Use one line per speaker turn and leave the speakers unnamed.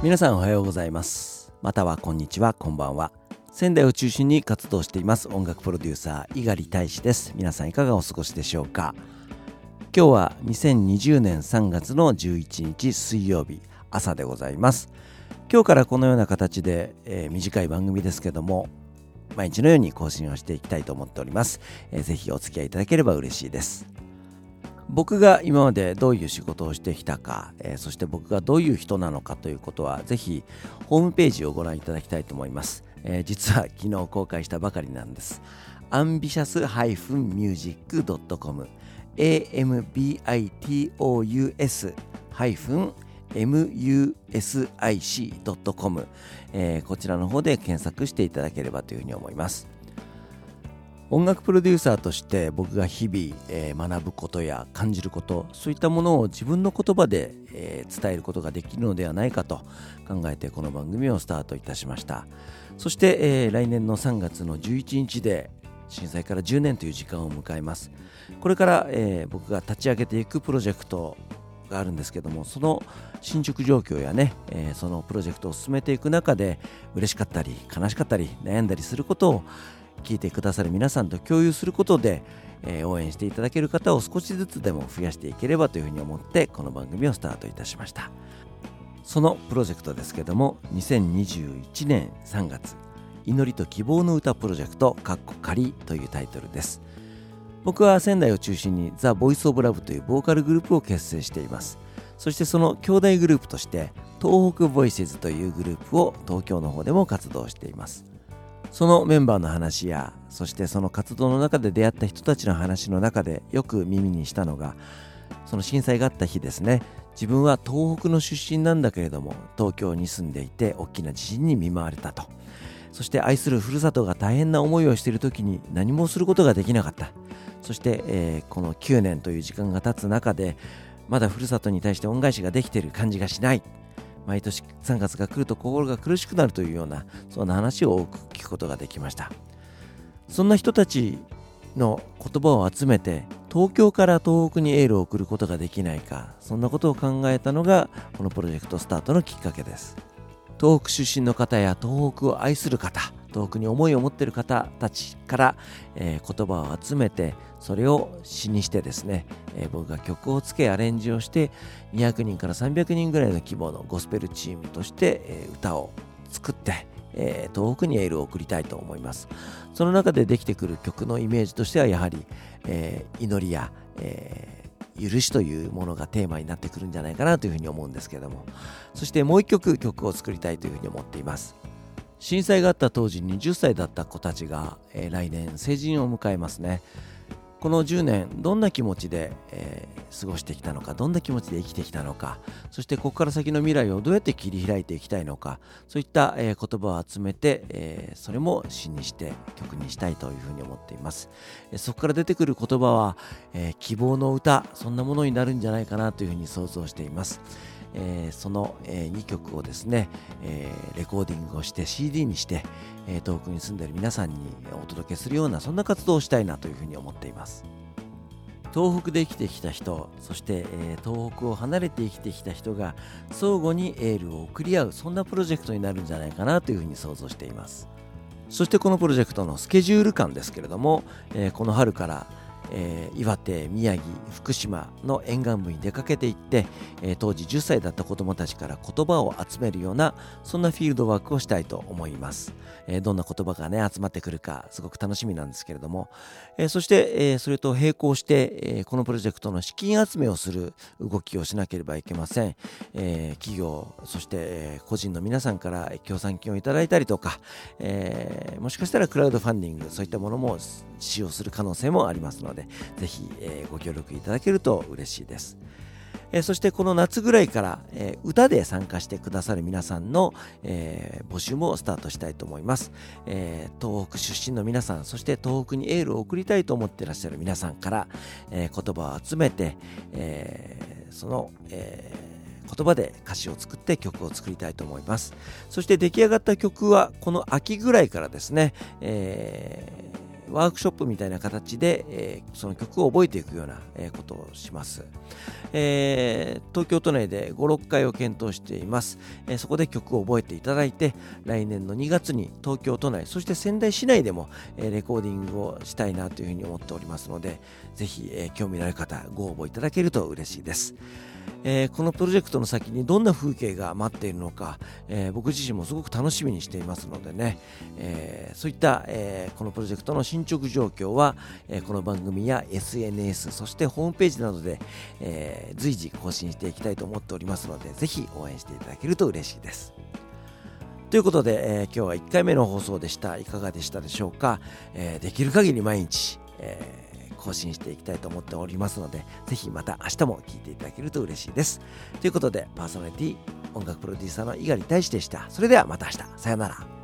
皆さんおはようございます。またはこんにちはこんばんは。仙台を中心に活動しています音楽プロデューサー猪狩大志です。皆さんいかがお過ごしでしょうか。今日は2020年3月の11日水曜日朝でございます。今日からこのような形で、えー、短い番組ですけども毎日のように更新をしていきたいと思っております、えー、ぜひお付き合いいただければ嬉しいです。僕が今までどういう仕事をしてきたか、えー、そして僕がどういう人なのかということはぜひホームページをご覧いただきたいと思います、えー、実は昨日公開したばかりなんです。アンビシャス -music.com ambitous- music.com、えー、こちらの方で検索していただければというふうに思います。音楽プロデューサーとして僕が日々、学ぶことや感じることそういったものを自分の言葉で、伝えることができるのではないかと考えてこの番組をスタートいたしました。そして、来年の3月の11日で震災から10年という時間を迎えます。これから、僕が立ち上げていくプロジェクトがあるんですけどもその進捗状況やね、そのプロジェクトを進めていく中で嬉しかったり悲しかったり悩んだりすることを聞いてくださる皆さんと共有することで、えー、応援していただける方を少しずつでも増やしていければというふうに思ってこの番組をスタートいたしました。そのプロジェクトですけども2021年3月祈りと希望の歌プロジェクトかっこ仮というタイトルです。僕は仙台を中心にザ・ボイス・オブ・ラブというボーカルグループを結成しています。そしてその兄弟グループとして東北ボイスズというグループを東京の方でも活動しています。そのメンバーの話やそしてその活動の中で出会った人たちの話の中でよく耳にしたのがその震災があった日ですね。自分は東北の出身なんだけれども東京に住んでいて大きな地震に見舞われたと。そして愛するふるさとが大変な思いをしている時に何もすることができなかった。そして、えー、この9年という時間が経つ中でまだふるさとに対して恩返しができている感じがしない。毎年3月が来ると心が苦しくなるというようなそんな話を多く聞くことができました。そんな人たちの言葉を集めて東京から東北にエールを送ることができないかそんなことを考えたのがこのプロジェクトスタートのきっかけです。東北出身の方や東北を愛する方東北に思いを持っている方たちから、えー、言葉を集めてそれを詩にしてですね、えー、僕が曲をつけアレンジをして200人から300人ぐらいの規模のゴスペルチームとして、えー、歌を作って、え東北にエールを送りたいと思います。その中でできてくる曲のイメージとしてはやはり、え祈りや、え許しというものがテーマになってくるんじゃないかなというふうに思うんですけども。そしてもう一曲曲を作りたいというふうに思っています。震災があった当時20歳だった子たちが、えー、来年成人を迎えますね。この10年どんな気持ちで、えー、過ごしてきたのかどんな気持ちで生きてきたのかそしてここから先の未来をどうやって切り開いていきたいのかそういった、えー、言葉を集めて、えー、それも詩にして曲にしたいというふうに思っています、そこから出てくる言葉は、え希望の歌そんなものになるんじゃないかなというふうに想像しています。えー、その、えー、2曲をですね、えー、レコーディングをして CD にして、え遠くに住んでいる皆さんにお届けするようなそんな活動をしたいなというふうに思っています。東北で生きてきた人そして、え東北を離れて生きてきた人が相互にエールを送り合うそんなプロジェクトになるんじゃないかなというふうに想像しています。そしてこのプロジェクトのスケジュール感ですけれども、えこの春からえー、岩手宮城福島の沿岸部に出かけていって、えー、当時10歳だった子どもたちから言葉を集めるようなそんなフィールドワークをしたいと思います、えー、どんな言葉がね集まってくるかすごく楽しみなんですけれども、えそして、えそれと並行して、えこのプロジェクトの資金集めをする動きをしなければいけません、え企業そして、え個人の皆さんから協賛金をいただいたりとか、えもしかしたらクラウドファンディングそういったものも使用する可能性もありますのでで、ぜひ、えー、ご協力いただけると嬉しいです。えー、そしてこの夏ぐらいから、えー、歌で参加してくださる皆さんの、えー、募集もスタートしたいと思います、え東北出身の皆さんそして東北にエールを送りたいと思ってらっしゃる皆さんから、え言葉を集めて、えその、え言葉で歌詞を作って曲を作りたいと思いますそして出来上がった曲はこの秋ぐらいからですね、えワークショップみたいな形で、えー、その曲を覚えていくような、えー、ことをします、えー、東京都内で56回を検討しています、えー、そこで曲を覚えていただいて来年の2月に東京都内そして仙台市内でも、えー、レコーディングをしたいなというふうに思っておりますのでぜひ、えー、興味のある方ご応募いただけると嬉しいです。えー、このプロジェクトの先にどんな風景が待っているのか、えー、僕自身もすごく楽しみにしていますのでね、えー、そういった、えこのプロジェクトの進捗状況は、えこの番組や SNS そしてホームページなどで、え随時更新していきたいと思っておりますのでぜひ応援していただけると嬉しいです。ということで、え今日は1回目の放送でした。いかがでしたでしょうか、えできる限り毎日、えー更新していきたいと思っておりますので、ぜひまた明日も聴いていただけると嬉しいです。ということで、パーソナリティ、音楽プロデューサーの猪狩大志でした。それではまた明日。さようなら。